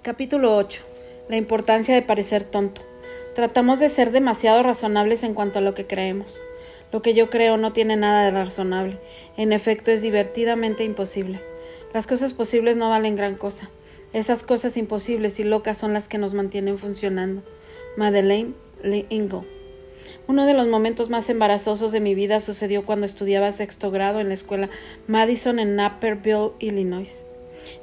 Capítulo 8. La importancia de parecer tonto. Tratamos de ser demasiado razonables en cuanto a lo que creemos. Lo que yo creo no tiene nada de razonable. En efecto, es divertidamente imposible. Las cosas posibles no valen gran cosa. Esas cosas imposibles y locas son las que nos mantienen funcionando. Madeleine Ingle. Uno de los momentos más embarazosos de mi vida sucedió cuando estudiaba sexto grado en la escuela Madison en Naperville, Illinois.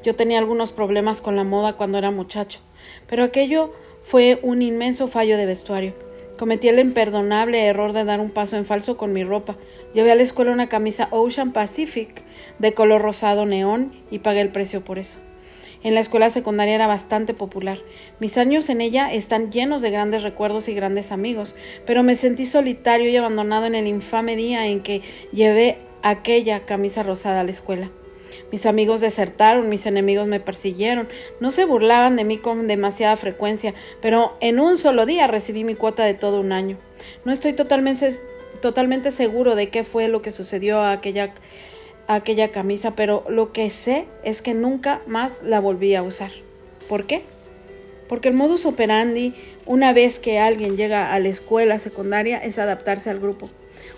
Yo tenía algunos problemas con la moda cuando era muchacho, pero aquello fue un inmenso fallo de vestuario. Cometí el imperdonable error de dar un paso en falso con mi ropa. Llevé a la escuela una camisa Ocean Pacific de color rosado neón y pagué el precio por eso. En la escuela secundaria era bastante popular. Mis años en ella están llenos de grandes recuerdos y grandes amigos, pero me sentí solitario y abandonado en el infame día en que llevé aquella camisa rosada a la escuela. Mis amigos desertaron, mis enemigos me persiguieron, no se burlaban de mí con demasiada frecuencia, pero en un solo día recibí mi cuota de todo un año. No estoy totalmente, totalmente seguro de qué fue lo que sucedió a aquella aquella camisa, pero lo que sé es que nunca más la volví a usar. ¿Por qué? Porque el modus operandi, una vez que alguien llega a la escuela secundaria, es adaptarse al grupo.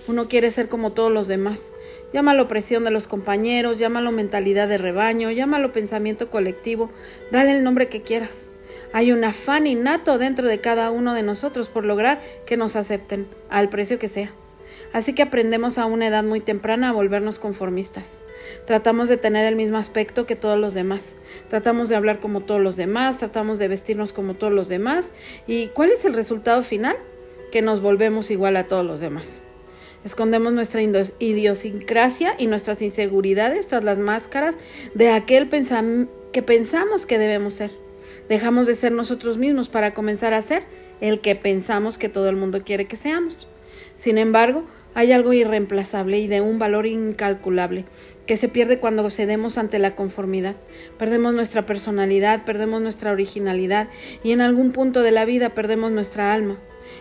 Uno quiere ser como todos los demás. Llámalo presión de los compañeros, llámalo mentalidad de rebaño, llámalo pensamiento colectivo, dale el nombre que quieras. Hay un afán innato dentro de cada uno de nosotros por lograr que nos acepten, al precio que sea. Así que aprendemos a una edad muy temprana a volvernos conformistas. Tratamos de tener el mismo aspecto que todos los demás. Tratamos de hablar como todos los demás, tratamos de vestirnos como todos los demás. ¿Y cuál es el resultado final? Que nos volvemos igual a todos los demás. Escondemos nuestra idiosincrasia y nuestras inseguridades tras las máscaras de aquel que pensamos que debemos ser. Dejamos de ser nosotros mismos para comenzar a ser el que pensamos que todo el mundo quiere que seamos. Sin embargo, hay algo irreemplazable y de un valor incalculable que se pierde cuando cedemos ante la conformidad. Perdemos nuestra personalidad, perdemos nuestra originalidad y en algún punto de la vida perdemos nuestra alma,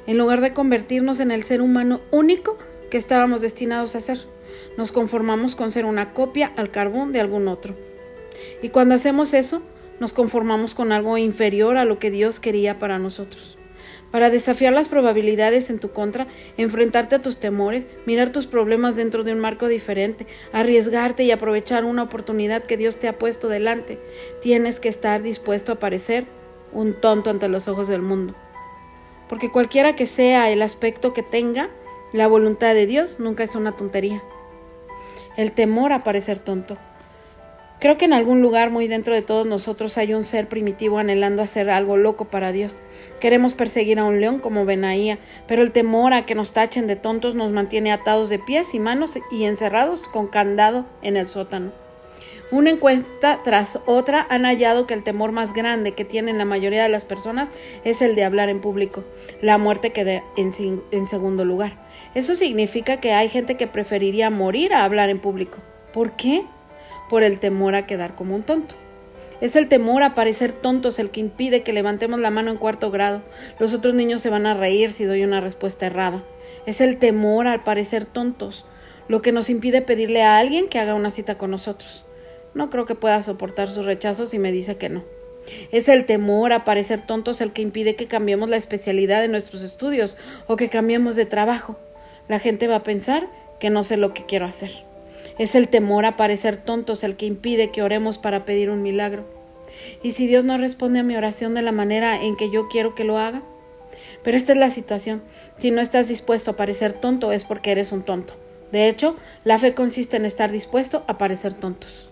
en lugar de convertirnos en el ser humano único que estábamos destinados a ser. Nos conformamos con ser una copia al carbón de algún otro. Y cuando hacemos eso, nos conformamos con algo inferior a lo que Dios quería para nosotros para desafiar las probabilidades en tu contra, enfrentarte a tus temores, mirar tus problemas dentro de un marco diferente, arriesgarte y aprovechar una oportunidad que Dios te ha puesto delante. Tienes que estar dispuesto a parecer un tonto ante los ojos del mundo. Porque cualquiera que sea el aspecto que tenga, la voluntad de Dios nunca es una tontería. El temor a parecer tonto. Creo que en algún lugar muy dentro de todos nosotros hay un ser primitivo anhelando hacer algo loco para Dios. Queremos perseguir a un león como Benaía, pero el temor a que nos tachen de tontos nos mantiene atados de pies y manos y encerrados con candado en el sótano. Una encuesta tras otra han hallado que el temor más grande que tienen la mayoría de las personas es el de hablar en público. La muerte queda en, en segundo lugar. Eso significa que hay gente que preferiría morir a hablar en público. ¿Por qué? por el temor a quedar como un tonto. Es el temor a parecer tontos el que impide que levantemos la mano en cuarto grado. Los otros niños se van a reír si doy una respuesta errada. Es el temor al parecer tontos lo que nos impide pedirle a alguien que haga una cita con nosotros. No creo que pueda soportar su rechazo si me dice que no. Es el temor a parecer tontos el que impide que cambiemos la especialidad de nuestros estudios o que cambiemos de trabajo. La gente va a pensar que no sé lo que quiero hacer. Es el temor a parecer tontos el que impide que oremos para pedir un milagro. ¿Y si Dios no responde a mi oración de la manera en que yo quiero que lo haga? Pero esta es la situación. Si no estás dispuesto a parecer tonto es porque eres un tonto. De hecho, la fe consiste en estar dispuesto a parecer tontos.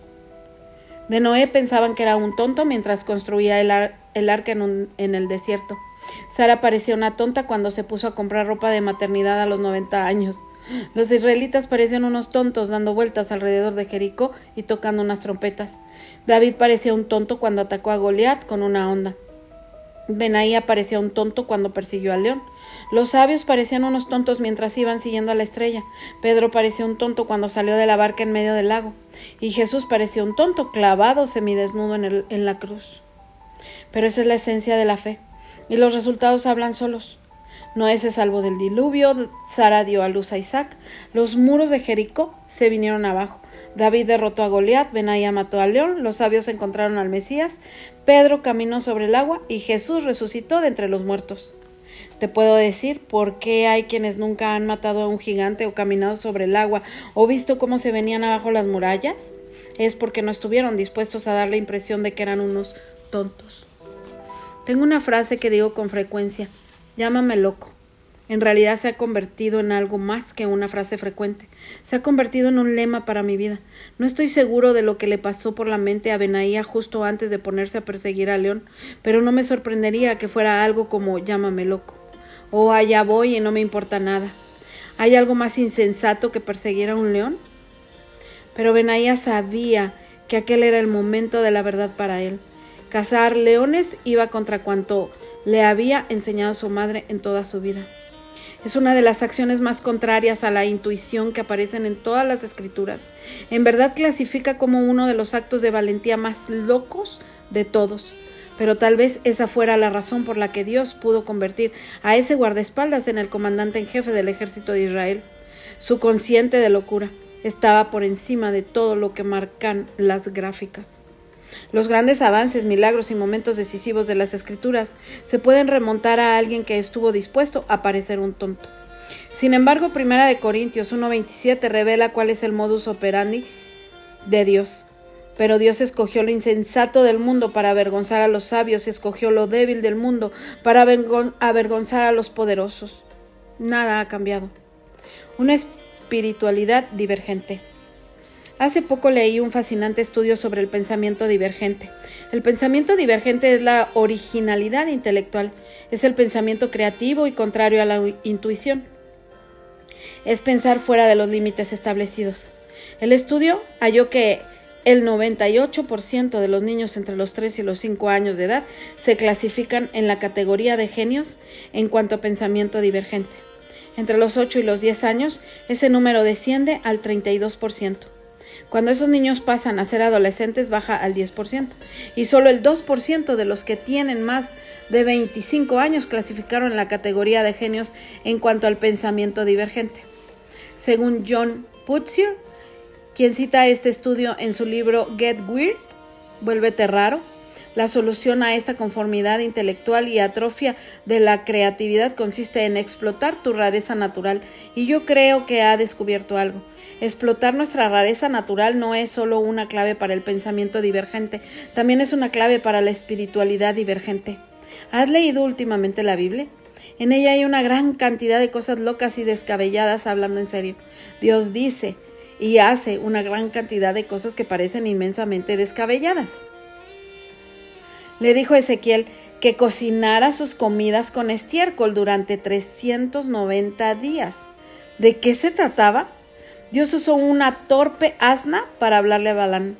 De Noé pensaban que era un tonto mientras construía el, arca en, en el desierto. Sara parecía una tonta cuando se puso a comprar ropa de maternidad a los 90 años. Los israelitas parecían unos tontos dando vueltas alrededor de Jericó y tocando unas trompetas. David parecía un tonto cuando atacó a Goliat con una onda. Benaía parecía un tonto cuando persiguió al león. Los sabios parecían unos tontos mientras iban siguiendo a la estrella. Pedro parecía un tonto cuando salió de la barca en medio del lago. Y Jesús parecía un tonto clavado semidesnudo en, en la cruz. Pero esa es la esencia de la fe. Y los resultados hablan solos. Noé se salvó del diluvio, Sara dio a luz a Isaac, los muros de Jericó se vinieron abajo, David derrotó a Goliat, Benaía mató al león, los sabios encontraron al Mesías, Pedro caminó sobre el agua y Jesús resucitó de entre los muertos. Te puedo decir por qué hay quienes nunca han matado a un gigante o caminado sobre el agua o visto cómo se venían abajo las murallas. Es porque no estuvieron dispuestos a dar la impresión de que eran unos tontos. Tengo una frase que digo con frecuencia, llámame loco. En realidad se ha convertido en algo más que una frase frecuente. Se ha convertido en un lema para mi vida. No estoy seguro de lo que le pasó por la mente a Benaía justo antes de ponerse a perseguir a León, pero no me sorprendería que fuera algo como llámame loco. O allá voy y no me importa nada. ¿Hay algo más insensato que perseguir a un león? Pero Benaía sabía que aquel era el momento de la verdad para él. Cazar leones iba contra cuanto le había enseñado su madre en toda su vida. Es una de las acciones más contrarias a la intuición que aparecen en todas las escrituras. En verdad clasifica como uno de los actos de valentía más locos de todos. Pero tal vez esa fuera la razón por la que Dios pudo convertir a ese guardaespaldas en el comandante en jefe del ejército de Israel. Su consciente de locura estaba por encima de todo lo que marcan las gráficas. Los grandes avances, milagros y momentos decisivos de las escrituras se pueden remontar a alguien que estuvo dispuesto a parecer un tonto. Sin embargo, Primera de Corintios 1:27 revela cuál es el modus operandi de Dios. Pero Dios escogió lo insensato del mundo para avergonzar a los sabios, escogió lo débil del mundo para avergonzar a los poderosos. Nada ha cambiado. Una espiritualidad divergente. Hace poco leí un fascinante estudio sobre el pensamiento divergente. El pensamiento divergente es la originalidad intelectual, es el pensamiento creativo y contrario a la intuición. Es pensar fuera de los límites establecidos. El estudio halló que el 98% de los niños entre los 3 y los 5 años de edad se clasifican en la categoría de genios en cuanto a pensamiento divergente. Entre los 8 y los 10 años, ese número desciende al 32%. Cuando esos niños pasan a ser adolescentes baja al 10% y solo el 2% de los que tienen más de 25 años clasificaron la categoría de genios en cuanto al pensamiento divergente. Según John Putzier, quien cita este estudio en su libro Get Weird, Vuélvete raro, la solución a esta conformidad intelectual y atrofia de la creatividad consiste en explotar tu rareza natural y yo creo que ha descubierto algo. Explotar nuestra rareza natural no es solo una clave para el pensamiento divergente, también es una clave para la espiritualidad divergente. ¿Has leído últimamente la Biblia? En ella hay una gran cantidad de cosas locas y descabelladas hablando en serio. Dios dice y hace una gran cantidad de cosas que parecen inmensamente descabelladas. Le dijo Ezequiel que cocinara sus comidas con estiércol durante 390 días. ¿De qué se trataba? Dios usó una torpe asna para hablarle a Balán.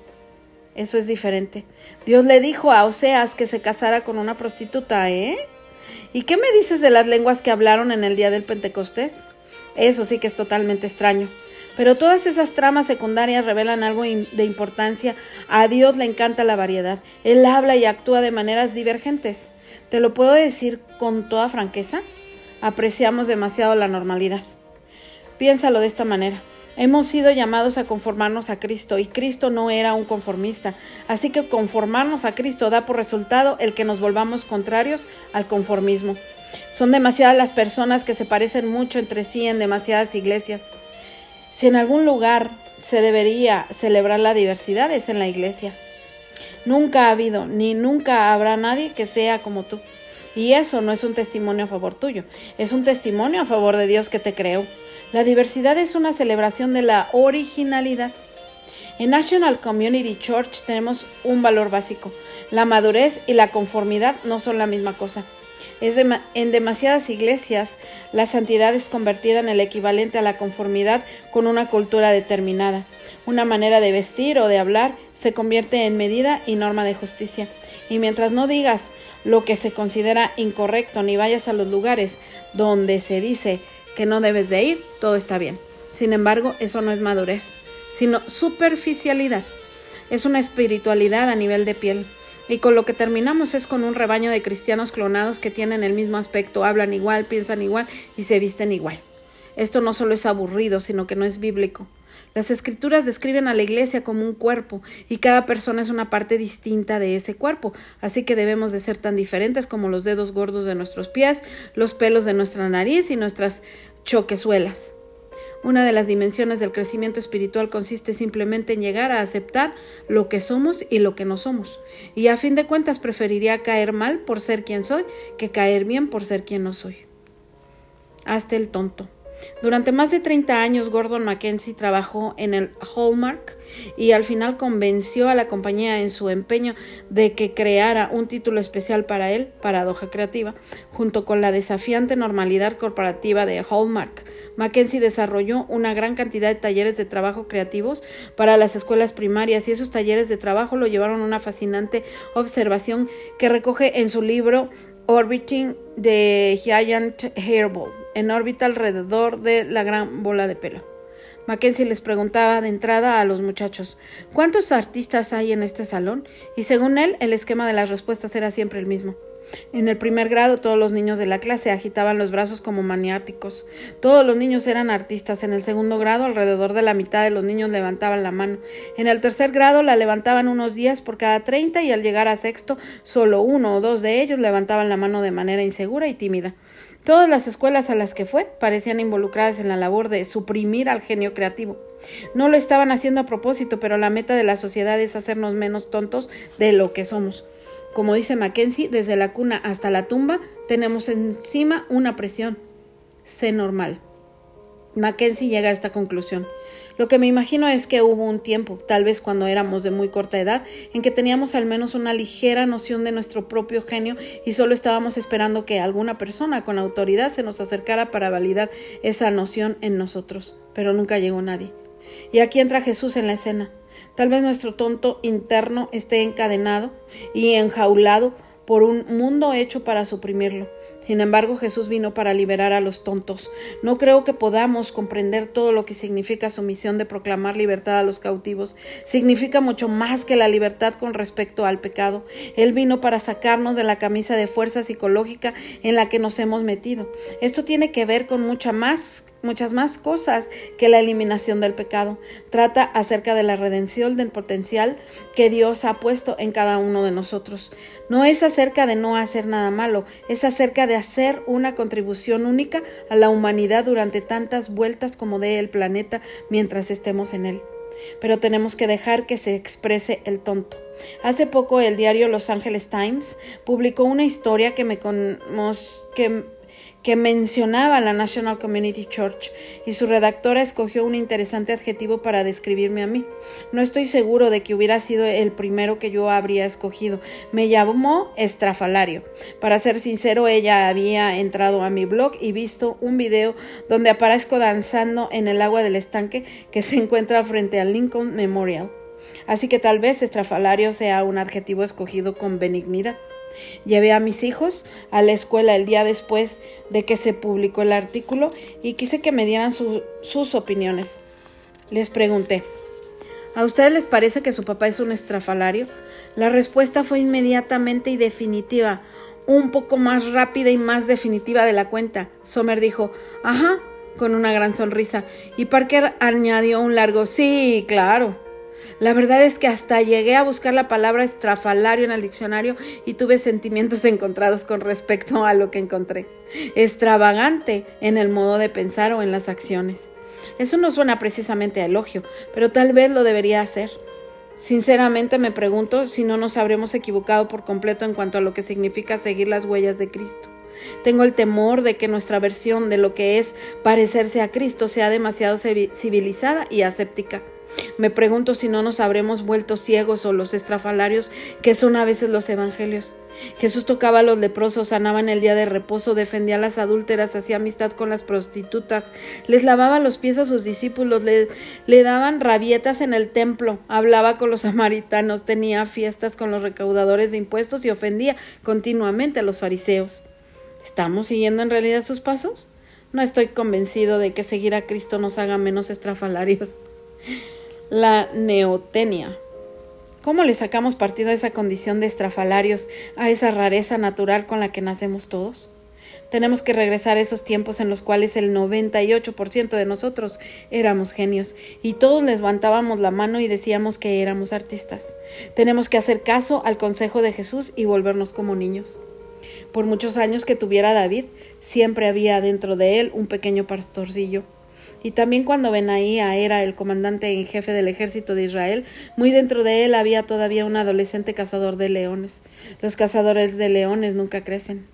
Eso es diferente. Dios le dijo a Oseas que se casara con una prostituta, ¿eh? ¿Y qué me dices de las lenguas que hablaron en el día del Pentecostés? Eso sí que es totalmente extraño. Pero todas esas tramas secundarias revelan algo de importancia. A Dios le encanta la variedad. Él habla y actúa de maneras divergentes. ¿Te lo puedo decir con toda franqueza? Apreciamos demasiado la normalidad. Piénsalo de esta manera. Hemos sido llamados a conformarnos a Cristo y Cristo no era un conformista. Así que conformarnos a Cristo da por resultado el que nos volvamos contrarios al conformismo. Son demasiadas las personas que se parecen mucho entre sí en demasiadas iglesias. Si en algún lugar se debería celebrar la diversidad es en la iglesia. Nunca ha habido ni nunca habrá nadie que sea como tú. Y eso no es un testimonio a favor tuyo, es un testimonio a favor de Dios que te creó. La diversidad es una celebración de la originalidad. En National Community Church tenemos un valor básico. La madurez y la conformidad no son la misma cosa. En demasiadas iglesias la santidad es convertida en el equivalente a la conformidad con una cultura determinada. Una manera de vestir o de hablar se convierte en medida y norma de justicia. Y mientras no digas lo que se considera incorrecto ni vayas a los lugares donde se dice que no debes de ir, todo está bien. Sin embargo, eso no es madurez, sino superficialidad. Es una espiritualidad a nivel de piel. Y con lo que terminamos es con un rebaño de cristianos clonados que tienen el mismo aspecto, hablan igual, piensan igual y se visten igual. Esto no solo es aburrido, sino que no es bíblico. Las escrituras describen a la iglesia como un cuerpo y cada persona es una parte distinta de ese cuerpo, así que debemos de ser tan diferentes como los dedos gordos de nuestros pies, los pelos de nuestra nariz y nuestras choquezuelas. Una de las dimensiones del crecimiento espiritual consiste simplemente en llegar a aceptar lo que somos y lo que no somos. Y a fin de cuentas preferiría caer mal por ser quien soy que caer bien por ser quien no soy. Hasta el tonto. Durante más de 30 años Gordon Mackenzie trabajó en el Hallmark y al final convenció a la compañía en su empeño de que creara un título especial para él, Paradoja Creativa, junto con la desafiante normalidad corporativa de Hallmark. Mackenzie desarrolló una gran cantidad de talleres de trabajo creativos para las escuelas primarias y esos talleres de trabajo lo llevaron a una fascinante observación que recoge en su libro Orbiting the Giant Hairball, en órbita alrededor de la gran bola de pelo. Mackenzie les preguntaba de entrada a los muchachos ¿cuántos artistas hay en este salón? Y según él, el esquema de las respuestas era siempre el mismo. En el primer grado todos los niños de la clase agitaban los brazos como maniáticos. Todos los niños eran artistas. En el segundo grado alrededor de la mitad de los niños levantaban la mano. En el tercer grado la levantaban unos días por cada treinta y al llegar a sexto solo uno o dos de ellos levantaban la mano de manera insegura y tímida. Todas las escuelas a las que fue parecían involucradas en la labor de suprimir al genio creativo. No lo estaban haciendo a propósito, pero la meta de la sociedad es hacernos menos tontos de lo que somos. Como dice Mackenzie, desde la cuna hasta la tumba tenemos encima una presión. Sé normal. Mackenzie llega a esta conclusión. Lo que me imagino es que hubo un tiempo, tal vez cuando éramos de muy corta edad, en que teníamos al menos una ligera noción de nuestro propio genio y solo estábamos esperando que alguna persona con autoridad se nos acercara para validar esa noción en nosotros. Pero nunca llegó nadie. Y aquí entra Jesús en la escena. Tal vez nuestro tonto interno esté encadenado y enjaulado por un mundo hecho para suprimirlo. Sin embargo, Jesús vino para liberar a los tontos. No creo que podamos comprender todo lo que significa su misión de proclamar libertad a los cautivos. Significa mucho más que la libertad con respecto al pecado. Él vino para sacarnos de la camisa de fuerza psicológica en la que nos hemos metido. Esto tiene que ver con mucha más muchas más cosas que la eliminación del pecado. Trata acerca de la redención del potencial que Dios ha puesto en cada uno de nosotros. No es acerca de no hacer nada malo, es acerca de hacer una contribución única a la humanidad durante tantas vueltas como dé el planeta mientras estemos en él. Pero tenemos que dejar que se exprese el tonto. Hace poco el diario Los Angeles Times publicó una historia que me, que que mencionaba la National Community Church y su redactora escogió un interesante adjetivo para describirme a mí. No estoy seguro de que hubiera sido el primero que yo habría escogido. Me llamó estrafalario. Para ser sincero, ella había entrado a mi blog y visto un video donde aparezco danzando en el agua del estanque que se encuentra frente al Lincoln Memorial. Así que tal vez estrafalario sea un adjetivo escogido con benignidad. Llevé a mis hijos a la escuela el día después de que se publicó el artículo y quise que me dieran sus opiniones. Les pregunté, ¿a ustedes les parece que su papá es un estrafalario? La respuesta fue inmediatamente y definitiva, un poco más rápida y más definitiva de la cuenta. Sommer dijo, ajá, con una gran sonrisa, y Parker añadió un largo, sí, claro. La verdad es que hasta llegué a buscar la palabra estrafalario en el diccionario y tuve sentimientos encontrados con respecto a lo que encontré. Extravagante en el modo de pensar o en las acciones. Eso no suena precisamente a elogio, pero tal vez lo debería hacer. Sinceramente me pregunto si no nos habremos equivocado por completo en cuanto a lo que significa seguir las huellas de Cristo. Tengo el temor de que nuestra versión de lo que es parecerse a Cristo sea demasiado civilizada y aséptica. Me pregunto si no nos habremos vuelto ciegos o los estrafalarios que son a veces los evangelios. Jesús tocaba a los leprosos, sanaba en el día de reposo, defendía a las adúlteras, hacía amistad con las prostitutas, les lavaba los pies a sus discípulos, le, le daban rabietas en el templo, hablaba con los samaritanos, tenía fiestas con los recaudadores de impuestos y ofendía continuamente a los fariseos. ¿Estamos siguiendo en realidad sus pasos? No estoy convencido de que seguir a Cristo nos haga menos estrafalarios la neotenia. ¿Cómo le sacamos partido a esa condición de estrafalarios, a esa rareza natural con la que nacemos todos? Tenemos que regresar a esos tiempos en los cuales el 98% de nosotros éramos genios y todos levantábamos la mano y decíamos que éramos artistas. Tenemos que hacer caso al consejo de Jesús y volvernos como niños. Por muchos años que tuviera David, siempre había dentro de él un pequeño pastorcillo. Y también cuando Benaía era el comandante en jefe del ejército de Israel, muy dentro de él había todavía un adolescente cazador de leones. Los cazadores de leones nunca crecen.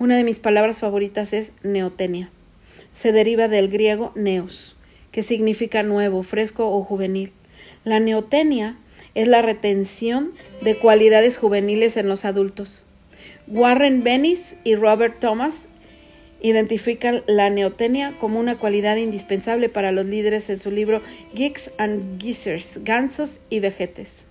Una de mis palabras favoritas es neotenia. Se deriva del griego neos, que significa nuevo, fresco o juvenil. La neotenia es la retención de cualidades juveniles en los adultos. Warren Bennis y Robert Thomas identifican la neotenia como una cualidad indispensable para los líderes en su libro Geeks and Geezers, Gansos y Vejetes.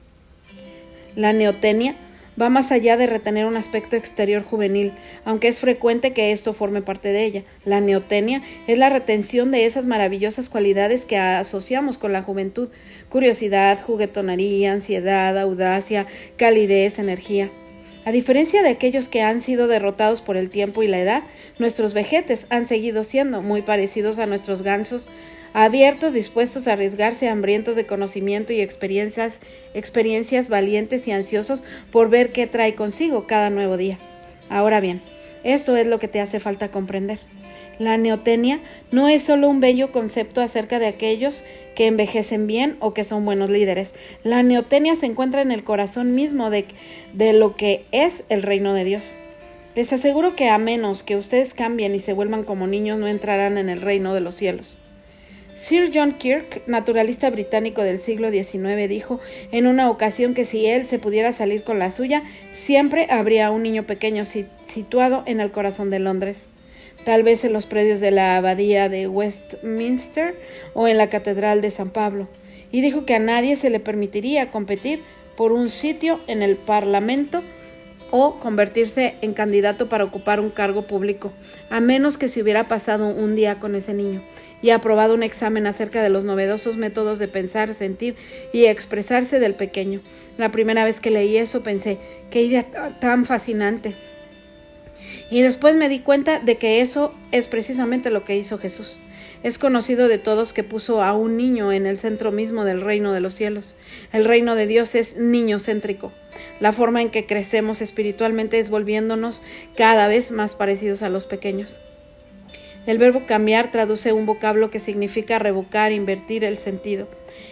La neotenia va más allá de retener un aspecto exterior juvenil, aunque es frecuente que esto forme parte de ella. La neotenia es la retención de esas maravillosas cualidades que asociamos con la juventud, curiosidad, juguetonería, ansiedad, audacia, calidez, energía. A diferencia de aquellos que han sido derrotados por el tiempo y la edad, nuestros vejetes han seguido siendo muy parecidos a nuestros gansos, abiertos, dispuestos a arriesgarse, hambrientos de conocimiento y experiencias, experiencias valientes y ansiosos por ver qué trae consigo cada nuevo día. Ahora bien, esto es lo que te hace falta comprender. La neotenia no es solo un bello concepto acerca de aquellos que envejecen bien o que son buenos líderes. La neotenia se encuentra en el corazón mismo de, de lo que es el reino de Dios. Les aseguro que a menos que ustedes cambien y se vuelvan como niños, no entrarán en el reino de los cielos. Sir John Kirk, naturalista británico del siglo XIX, dijo en una ocasión que si él se pudiera salir con la suya, siempre habría un niño pequeño situado en el corazón de Londres tal vez en los predios de la abadía de Westminster o en la catedral de San Pablo, y dijo que a nadie se le permitiría competir por un sitio en el Parlamento o convertirse en candidato para ocupar un cargo público, a menos que se hubiera pasado un día con ese niño y aprobado un examen acerca de los novedosos métodos de pensar, sentir y expresarse del pequeño. La primera vez que leí eso pensé, qué idea tan fascinante. Y después me di cuenta de que eso es precisamente lo que hizo Jesús. Es conocido de todos que puso a un niño en el centro mismo del reino de los cielos. El reino de Dios es niño céntrico. La forma en que crecemos espiritualmente es volviéndonos cada vez más parecidos a los pequeños. El verbo cambiar traduce un vocablo que significa revocar, invertir el sentido.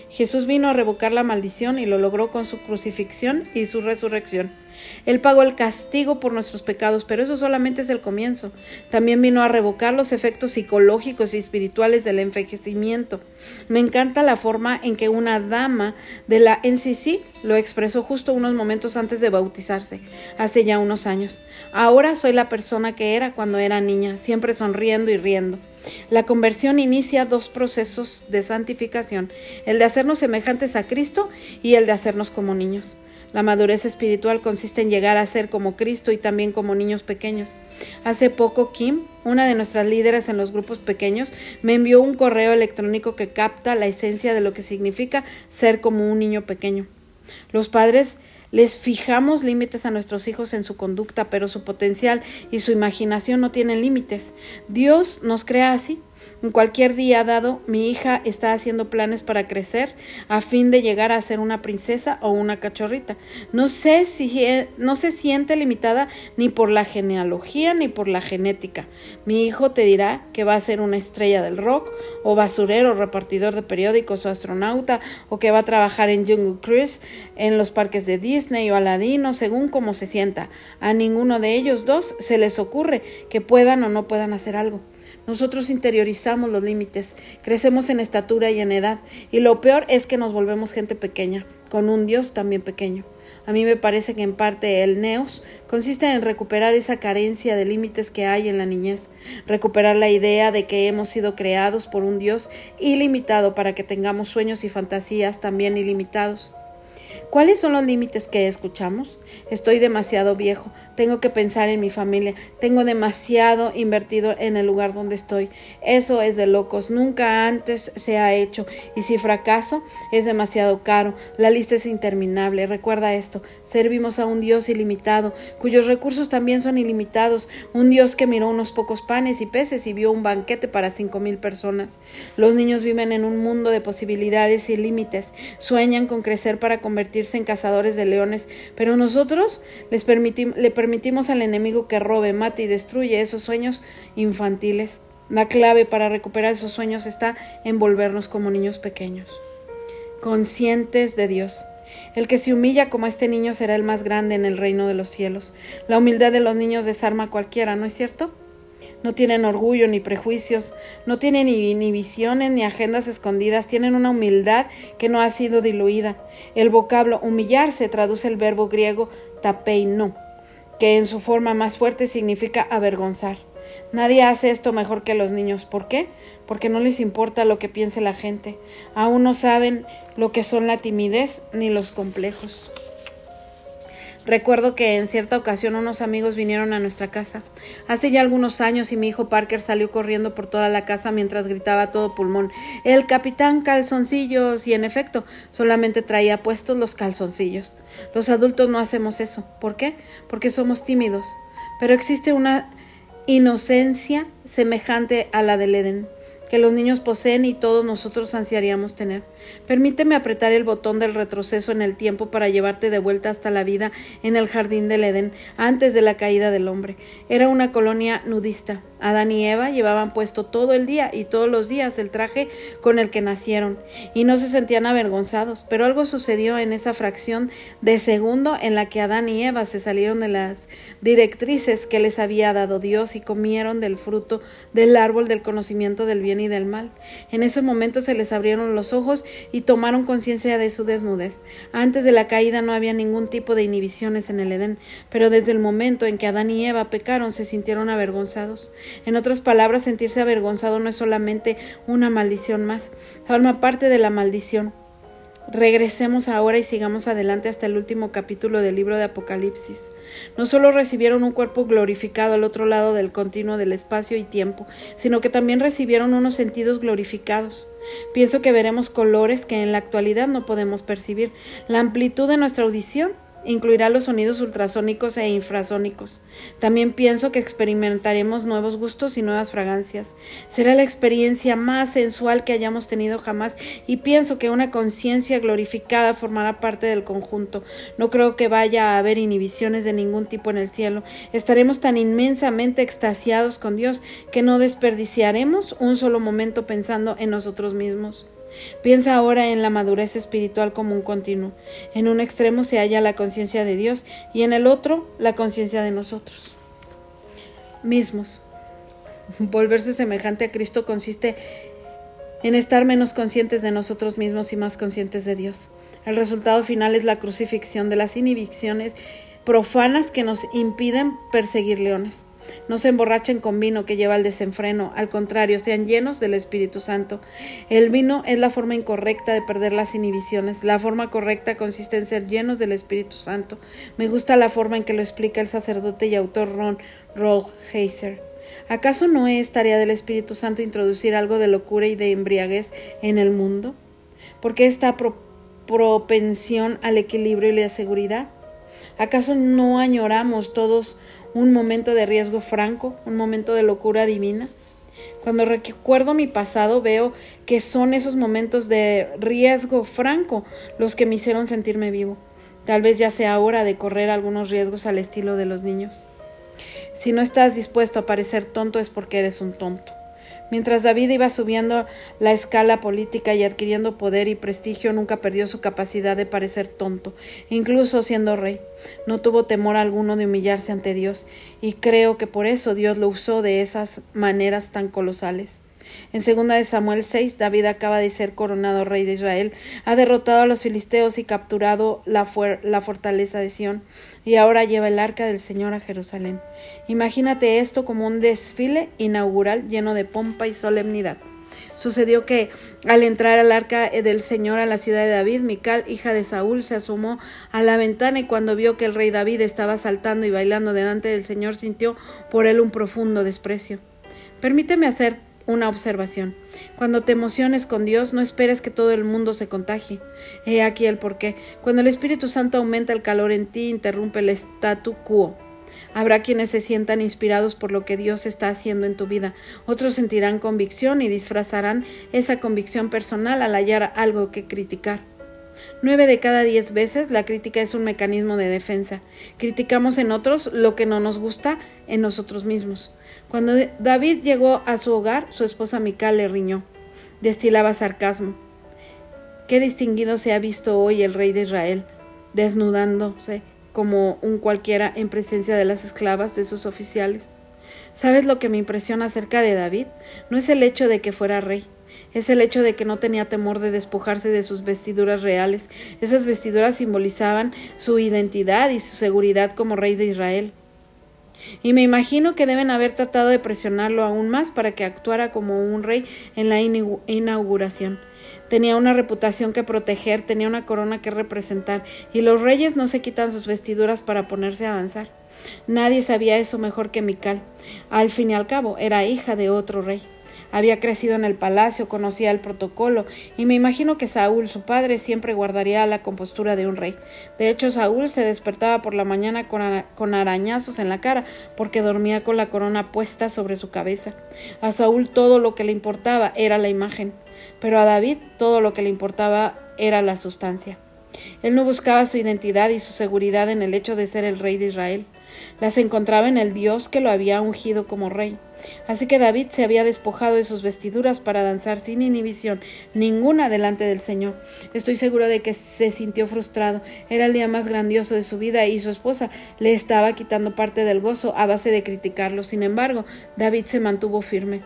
Jesús vino a revocar la maldición y lo logró con su crucifixión y su resurrección. Él pagó el castigo por nuestros pecados, pero eso solamente es el comienzo. También vino a revocar los efectos psicológicos y espirituales del envejecimiento. Me encanta la forma en que una dama de la NCC lo expresó justo unos momentos antes de bautizarse, hace ya unos años. Ahora soy la persona que era cuando era niña, siempre sonriendo y riendo. La conversión inicia dos procesos de santificación, el de hacernos semejantes a Cristo y el de hacernos como niños. La madurez espiritual consiste en llegar a ser como Cristo y también como niños pequeños. Hace poco Kim, una de nuestras líderes en los grupos pequeños, me envió un correo electrónico que capta la esencia de lo que significa ser como un niño pequeño. Los padres les fijamos límites a nuestros hijos en su conducta, pero su potencial y su imaginación no tienen límites. Dios nos crea así en cualquier día dado, mi hija está haciendo planes para crecer a fin de llegar a ser una princesa o una cachorrita. No sé si no se siente limitada ni por la genealogía ni por la genética. Mi hijo te dirá que va a ser una estrella del rock o basurero, repartidor de periódicos o astronauta o que va a trabajar en Jungle Cruise, en los parques de Disney o Aladino, según cómo se sienta. A ninguno de ellos dos se les ocurre que puedan o no puedan hacer algo. Nosotros interiorizamos los límites, crecemos en estatura y en edad, y lo peor es que nos volvemos gente pequeña, con un Dios también pequeño. A mí me parece que en parte el neos consiste en recuperar esa carencia de límites que hay en la niñez, recuperar la idea de que hemos sido creados por un Dios ilimitado para que tengamos sueños y fantasías también ilimitados. ¿Cuáles son los límites que escuchamos? Estoy demasiado viejo, tengo que pensar en mi familia, tengo demasiado invertido en el lugar donde estoy. Eso es de locos, nunca antes se ha hecho y si fracaso es demasiado caro. La lista es interminable. Recuerda esto, servimos a un Dios ilimitado, cuyos recursos también son ilimitados, un Dios que miró unos pocos panes y peces y vio un banquete para cinco mil personas. Los niños viven en un mundo de posibilidades y límites, sueñan con crecer para convertir en cazadores de leones, pero nosotros les le permitimos al enemigo que robe, mate y destruye esos sueños infantiles. La clave para recuperar esos sueños está en volvernos como niños pequeños, conscientes de Dios. El que se humilla como este niño será el más grande en el reino de los cielos. La humildad de los niños desarma a cualquiera, ¿no es cierto? No tienen orgullo ni prejuicios, no tienen ni visiones ni agendas escondidas, tienen una humildad que no ha sido diluida. El vocablo humillarse traduce el verbo griego tapeino, que en su forma más fuerte significa avergonzar. Nadie hace esto mejor que los niños. ¿Por qué? Porque no les importa lo que piense la gente. Aún no saben lo que son la timidez ni los complejos. Recuerdo que en cierta ocasión unos amigos vinieron a nuestra casa. Hace ya algunos años y mi hijo Parker salió corriendo por toda la casa mientras gritaba todo pulmón El capitán calzoncillos y en efecto solamente traía puestos los calzoncillos. Los adultos no hacemos eso. ¿Por qué? Porque somos tímidos. Pero existe una inocencia semejante a la del Edén que los niños poseen y todos nosotros ansiaríamos tener. Permíteme apretar el botón del retroceso en el tiempo para llevarte de vuelta hasta la vida en el jardín del Edén, antes de la caída del hombre. Era una colonia nudista. Adán y Eva llevaban puesto todo el día y todos los días el traje con el que nacieron, y no se sentían avergonzados, pero algo sucedió en esa fracción de segundo en la que Adán y Eva se salieron de las directrices que les había dado Dios y comieron del fruto del árbol del conocimiento del bien y del mal. En ese momento se les abrieron los ojos y tomaron conciencia de su desnudez. Antes de la caída no había ningún tipo de inhibiciones en el Edén, pero desde el momento en que Adán y Eva pecaron se sintieron avergonzados. En otras palabras, sentirse avergonzado no es solamente una maldición más, forma parte de la maldición. Regresemos ahora y sigamos adelante hasta el último capítulo del libro de Apocalipsis. No solo recibieron un cuerpo glorificado al otro lado del continuo del espacio y tiempo, sino que también recibieron unos sentidos glorificados. Pienso que veremos colores que en la actualidad no podemos percibir, la amplitud de nuestra audición incluirá los sonidos ultrasónicos e infrasónicos. También pienso que experimentaremos nuevos gustos y nuevas fragancias. Será la experiencia más sensual que hayamos tenido jamás y pienso que una conciencia glorificada formará parte del conjunto. No creo que vaya a haber inhibiciones de ningún tipo en el cielo. Estaremos tan inmensamente extasiados con Dios que no desperdiciaremos un solo momento pensando en nosotros mismos. Piensa ahora en la madurez espiritual como un continuo. En un extremo se halla la conciencia de Dios y en el otro la conciencia de nosotros mismos. Volverse semejante a Cristo consiste en estar menos conscientes de nosotros mismos y más conscientes de Dios. El resultado final es la crucifixión de las inhibiciones profanas que nos impiden perseguir leones. No se emborrachen con vino que lleva al desenfreno, al contrario, sean llenos del Espíritu Santo. El vino es la forma incorrecta de perder las inhibiciones. La forma correcta consiste en ser llenos del Espíritu Santo. Me gusta la forma en que lo explica el sacerdote y autor Ron Heiser. ¿Acaso no es tarea del Espíritu Santo introducir algo de locura y de embriaguez en el mundo? ¿Por qué esta propensión al equilibrio y la seguridad? ¿Acaso no añoramos todos un momento de riesgo franco, un momento de locura divina. Cuando recuerdo mi pasado veo que son esos momentos de riesgo franco los que me hicieron sentirme vivo. Tal vez ya sea hora de correr algunos riesgos al estilo de los niños. Si no estás dispuesto a parecer tonto es porque eres un tonto. Mientras David iba subiendo la escala política y adquiriendo poder y prestigio, nunca perdió su capacidad de parecer tonto, incluso siendo rey. No tuvo temor alguno de humillarse ante Dios, y creo que por eso Dios lo usó de esas maneras tan colosales. En segunda de Samuel 6, David acaba de ser coronado rey de Israel, ha derrotado a los filisteos y capturado la, la fortaleza de Sión, y ahora lleva el arca del Señor a Jerusalén. Imagínate esto como un desfile inaugural lleno de pompa y solemnidad. Sucedió que al entrar al arca del Señor a la ciudad de David, Mical, hija de Saúl, se asomó a la ventana y cuando vio que el rey David estaba saltando y bailando delante del Señor, sintió por él un profundo desprecio. Permíteme hacer una observación. Cuando te emociones con Dios, no esperes que todo el mundo se contagie. He aquí el porqué. Cuando el Espíritu Santo aumenta el calor en ti, interrumpe el statu quo. Habrá quienes se sientan inspirados por lo que Dios está haciendo en tu vida. Otros sentirán convicción y disfrazarán esa convicción personal al hallar algo que criticar. Nueve de cada diez veces la crítica es un mecanismo de defensa. Criticamos en otros lo que no nos gusta en nosotros mismos. Cuando David llegó a su hogar, su esposa Mical le riñó. Destilaba sarcasmo. Qué distinguido se ha visto hoy el rey de Israel, desnudándose como un cualquiera en presencia de las esclavas de sus oficiales. ¿Sabes lo que me impresiona acerca de David? No es el hecho de que fuera rey, es el hecho de que no tenía temor de despojarse de sus vestiduras reales. Esas vestiduras simbolizaban su identidad y su seguridad como rey de Israel. Y me imagino que deben haber tratado de presionarlo aún más para que actuara como un rey en la inauguración. Tenía una reputación que proteger, tenía una corona que representar, y los reyes no se quitan sus vestiduras para ponerse a danzar. Nadie sabía eso mejor que Mical. Al fin y al cabo, era hija de otro rey. Había crecido en el palacio, conocía el protocolo, y me imagino que Saúl, su padre, siempre guardaría la compostura de un rey. De hecho, Saúl se despertaba por la mañana con, arañazos en la cara, porque dormía con la corona puesta sobre su cabeza. A Saúl todo lo que le importaba era la imagen, pero a David todo lo que le importaba era la sustancia. Él no buscaba su identidad y su seguridad en el hecho de ser el rey de Israel. Las encontraba en el Dios que lo había ungido como rey. Así que David se había despojado de sus vestiduras para danzar sin inhibición ninguna delante del Señor. Estoy seguro de que se sintió frustrado. Era el día más grandioso de su vida y su esposa le estaba quitando parte del gozo a base de criticarlo. Sin embargo, David se mantuvo firme.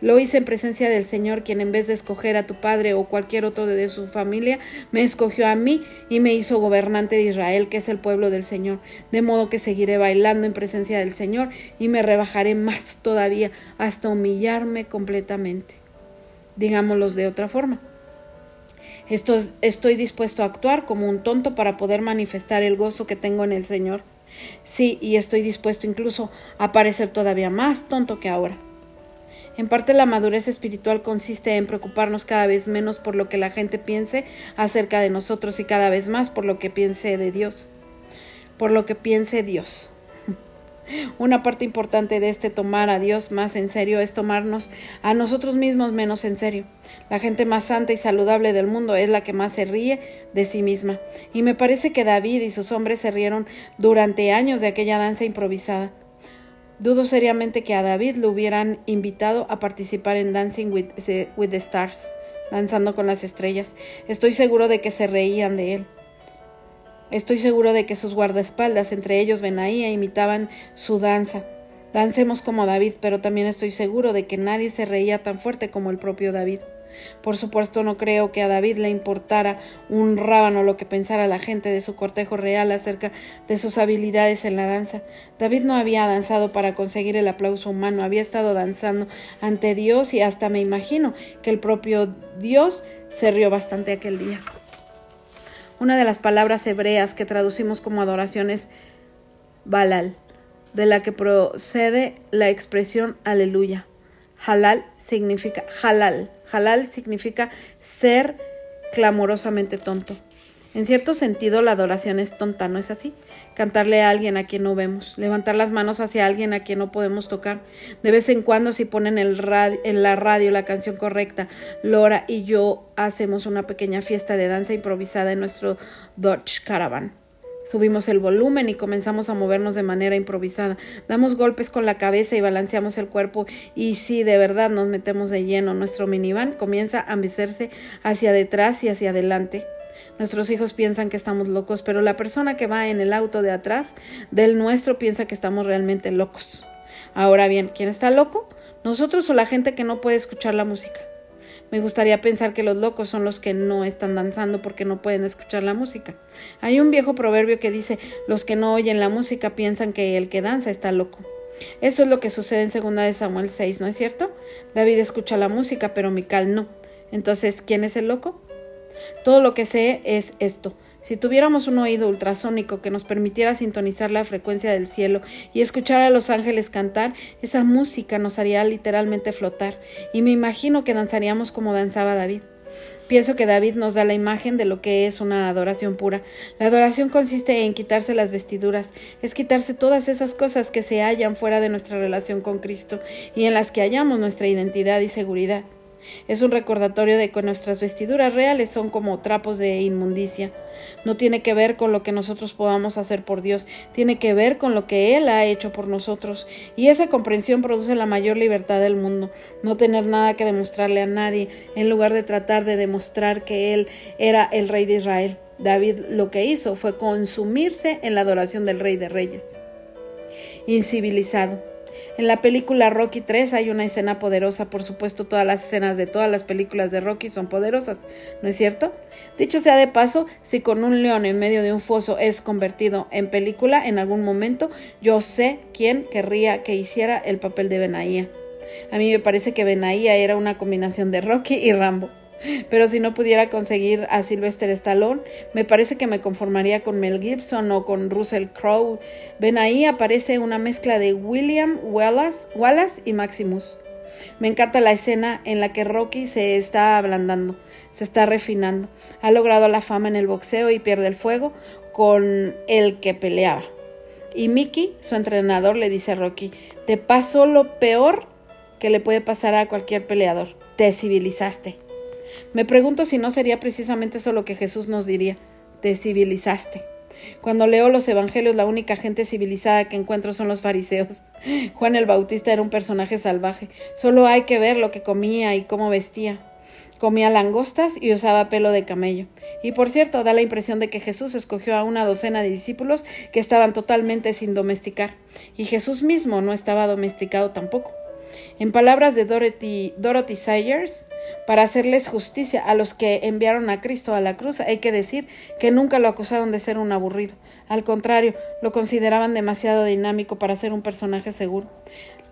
Lo hice en presencia del Señor, quien en vez de escoger a tu padre o cualquier otro de su familia, me escogió a mí y me hizo gobernante de Israel, que es el pueblo del Señor. De modo que seguiré bailando en presencia del Señor y me rebajaré más todavía hasta humillarme completamente. Digámoslo de otra forma. estoy dispuesto a actuar como un tonto para poder manifestar el gozo que tengo en el Señor. Sí, y estoy dispuesto incluso a parecer todavía más tonto que ahora. En parte la madurez espiritual consiste en preocuparnos cada vez menos por lo que la gente piense acerca de nosotros y cada vez más por lo que piense de Dios. Por lo que piense Dios. Una parte importante de este tomar a Dios más en serio es tomarnos a nosotros mismos menos en serio. La gente más santa y saludable del mundo es la que más se ríe de sí misma. Y me parece que David y sus hombres se rieron durante años de aquella danza improvisada. Dudo seriamente que a David lo hubieran invitado a participar en Dancing with, the Stars, danzando con las estrellas. Estoy seguro de que se reían de él. Estoy seguro de que sus guardaespaldas, entre ellos Benaía, imitaban su danza. Dancemos como David, pero también estoy seguro de que nadie se reía tan fuerte como el propio David. Por supuesto, no creo que a David le importara un rábano lo que pensara la gente de su cortejo real acerca de sus habilidades en la danza. David no había danzado para conseguir el aplauso humano, había estado danzando ante Dios y hasta me imagino que el propio Dios se rió bastante aquel día. Una de las palabras hebreas que traducimos como adoración es balal, de la que procede la expresión aleluya. Halal significa halal. Halal significa ser clamorosamente tonto. En cierto sentido, la adoración es tonta, ¿no es así? Cantarle a alguien a quien no vemos, levantar las manos hacia alguien a quien no podemos tocar. De vez en cuando, si ponen el en la radio la canción correcta, Lora y yo hacemos una pequeña fiesta de danza improvisada en nuestro Dodge Caravan. Subimos el volumen y comenzamos a movernos de manera improvisada. Damos golpes con la cabeza y balanceamos el cuerpo y si de verdad nos metemos de lleno, nuestro minivan comienza a mecerse hacia detrás y hacia adelante. Nuestros hijos piensan que estamos locos, pero la persona que va en el auto de atrás del nuestro piensa que estamos realmente locos. Ahora bien, ¿quién está loco? ¿Nosotros o la gente que no puede escuchar la música? Me gustaría pensar que los locos son los que no están danzando porque no pueden escuchar la música. Hay un viejo proverbio que dice, los que no oyen la música piensan que el que danza está loco. Eso es lo que sucede en 2 de Samuel 6, ¿no es cierto? David escucha la música, pero Mical no. Entonces, ¿quién es el loco? Todo lo que sé es esto. Si tuviéramos un oído ultrasónico que nos permitiera sintonizar la frecuencia del cielo y escuchar a los ángeles cantar, esa música nos haría literalmente flotar, y me imagino que danzaríamos como danzaba David. Pienso que David nos da la imagen de lo que es una adoración pura. La adoración consiste en quitarse las vestiduras, es quitarse todas esas cosas que se hallan fuera de nuestra relación con Cristo y en las que hallamos nuestra identidad y seguridad. Es un recordatorio de que nuestras vestiduras reales son como trapos de inmundicia. No tiene que ver con lo que nosotros podamos hacer por Dios, tiene que ver con lo que Él ha hecho por nosotros. Y esa comprensión produce la mayor libertad del mundo. No tener nada que demostrarle a nadie, en lugar de tratar de demostrar que Él era el Rey de Israel. David lo que hizo fue consumirse en la adoración del Rey de Reyes. Incivilizado. En la película Rocky 3 hay una escena poderosa, por supuesto todas las escenas de todas las películas de Rocky son poderosas, ¿no es cierto? Dicho sea de paso, si con un león en medio de un foso es convertido en película en algún momento, yo sé quién querría que hiciera el papel de Benaía. A mí me parece que Benaía era una combinación de Rocky y Rambo. Pero si no pudiera conseguir a Sylvester Stallone, me parece que me conformaría con Mel Gibson o con Russell Crowe. Ven ahí aparece una mezcla de William Wallace, y Maximus. Me encanta la escena en la que Rocky se está ablandando, se está refinando. Ha logrado la fama en el boxeo y pierde el fuego con el que peleaba. Y Mickey, su entrenador, le dice a Rocky, te pasó lo peor que le puede pasar a cualquier peleador. Te civilizaste. Me pregunto si no sería precisamente eso lo que Jesús nos diría, te civilizaste. Cuando leo los evangelios, la única gente civilizada que encuentro son los fariseos. Juan el Bautista era un personaje salvaje. Solo hay que ver lo que comía y cómo vestía. Comía langostas y usaba pelo de camello. Y por cierto, da la impresión de que Jesús escogió a una docena de discípulos que estaban totalmente sin domesticar. Y Jesús mismo no estaba domesticado tampoco. En palabras de Dorothy, Sayers, para hacerles justicia a los que enviaron a Cristo a la cruz, hay que decir que nunca lo acusaron de ser un aburrido. Al contrario, lo consideraban demasiado dinámico para ser un personaje seguro.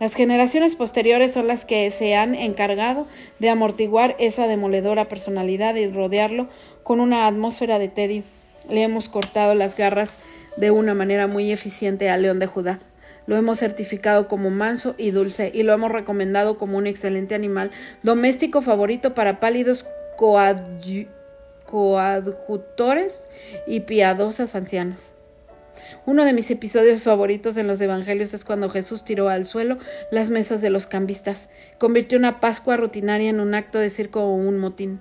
Las generaciones posteriores son las que se han encargado de amortiguar esa demoledora personalidad y rodearlo con una atmósfera de tedio. Le hemos cortado las garras de una manera muy eficiente al león de Judá. Lo hemos certificado como manso y dulce y lo hemos recomendado como un excelente animal doméstico favorito para pálidos coadjutores y piadosas ancianas. Uno de mis episodios favoritos en los Evangelios es cuando Jesús tiró al suelo las mesas de los cambistas, convirtió una Pascua rutinaria en un acto de circo o un motín.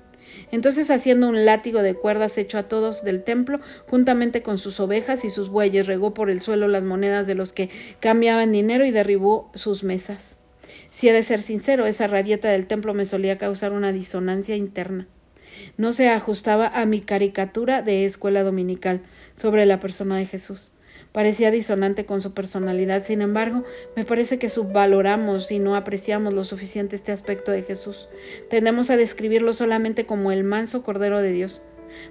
Entonces, haciendo un látigo de cuerdas hecho a todos del templo, juntamente con sus ovejas y sus bueyes, regó por el suelo las monedas de los que cambiaban dinero y derribó sus mesas. Si he de ser sincero, esa rabieta del templo me solía causar una disonancia interna. No se ajustaba a mi caricatura de escuela dominical sobre la persona de Jesús parecía disonante con su personalidad. Sin embargo, me parece que subvaloramos y no apreciamos lo suficiente este aspecto de Jesús. Tendemos a describirlo solamente como el manso Cordero de Dios.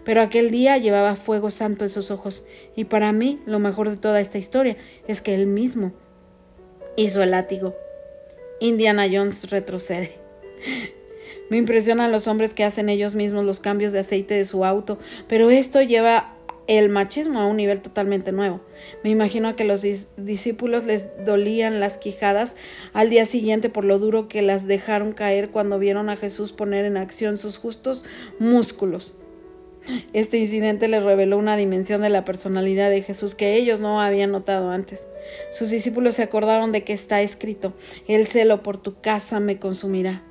Pero aquel día llevaba fuego santo en sus ojos, y para mí lo mejor de toda esta historia es que él mismo hizo el látigo. Indiana Jones retrocede. Me impresionan los hombres que hacen ellos mismos los cambios de aceite de su auto, pero esto lleva el machismo a un nivel totalmente nuevo. Me imagino que los discípulos les dolían las quijadas al día siguiente por lo duro que las dejaron caer cuando vieron a Jesús poner en acción sus justos músculos. Este incidente les reveló una dimensión de la personalidad de Jesús que ellos no habían notado antes. Sus discípulos se acordaron de que está escrito, el celo por tu casa me consumirá.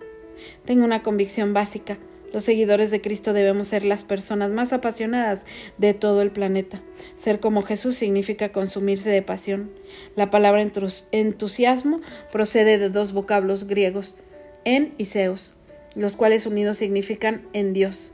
Tengo una convicción básica. Los seguidores de Cristo debemos ser las personas más apasionadas de todo el planeta. Ser como Jesús significa consumirse de pasión. La palabra entusiasmo procede de dos vocablos griegos, en y seos, los cuales unidos significan en Dios.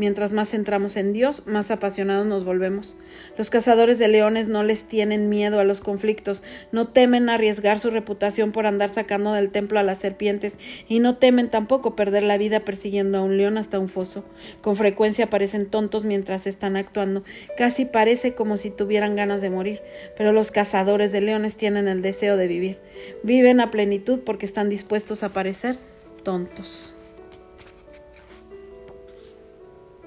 Mientras más entramos en Dios, más apasionados nos volvemos. Los cazadores de leones no les tienen miedo a los conflictos, no temen arriesgar su reputación por andar sacando del templo a las serpientes y no temen tampoco perder la vida persiguiendo a un león hasta un foso. Con frecuencia parecen tontos mientras están actuando, casi parece como si tuvieran ganas de morir, pero los cazadores de leones tienen el deseo de vivir. Viven a plenitud porque están dispuestos a parecer tontos.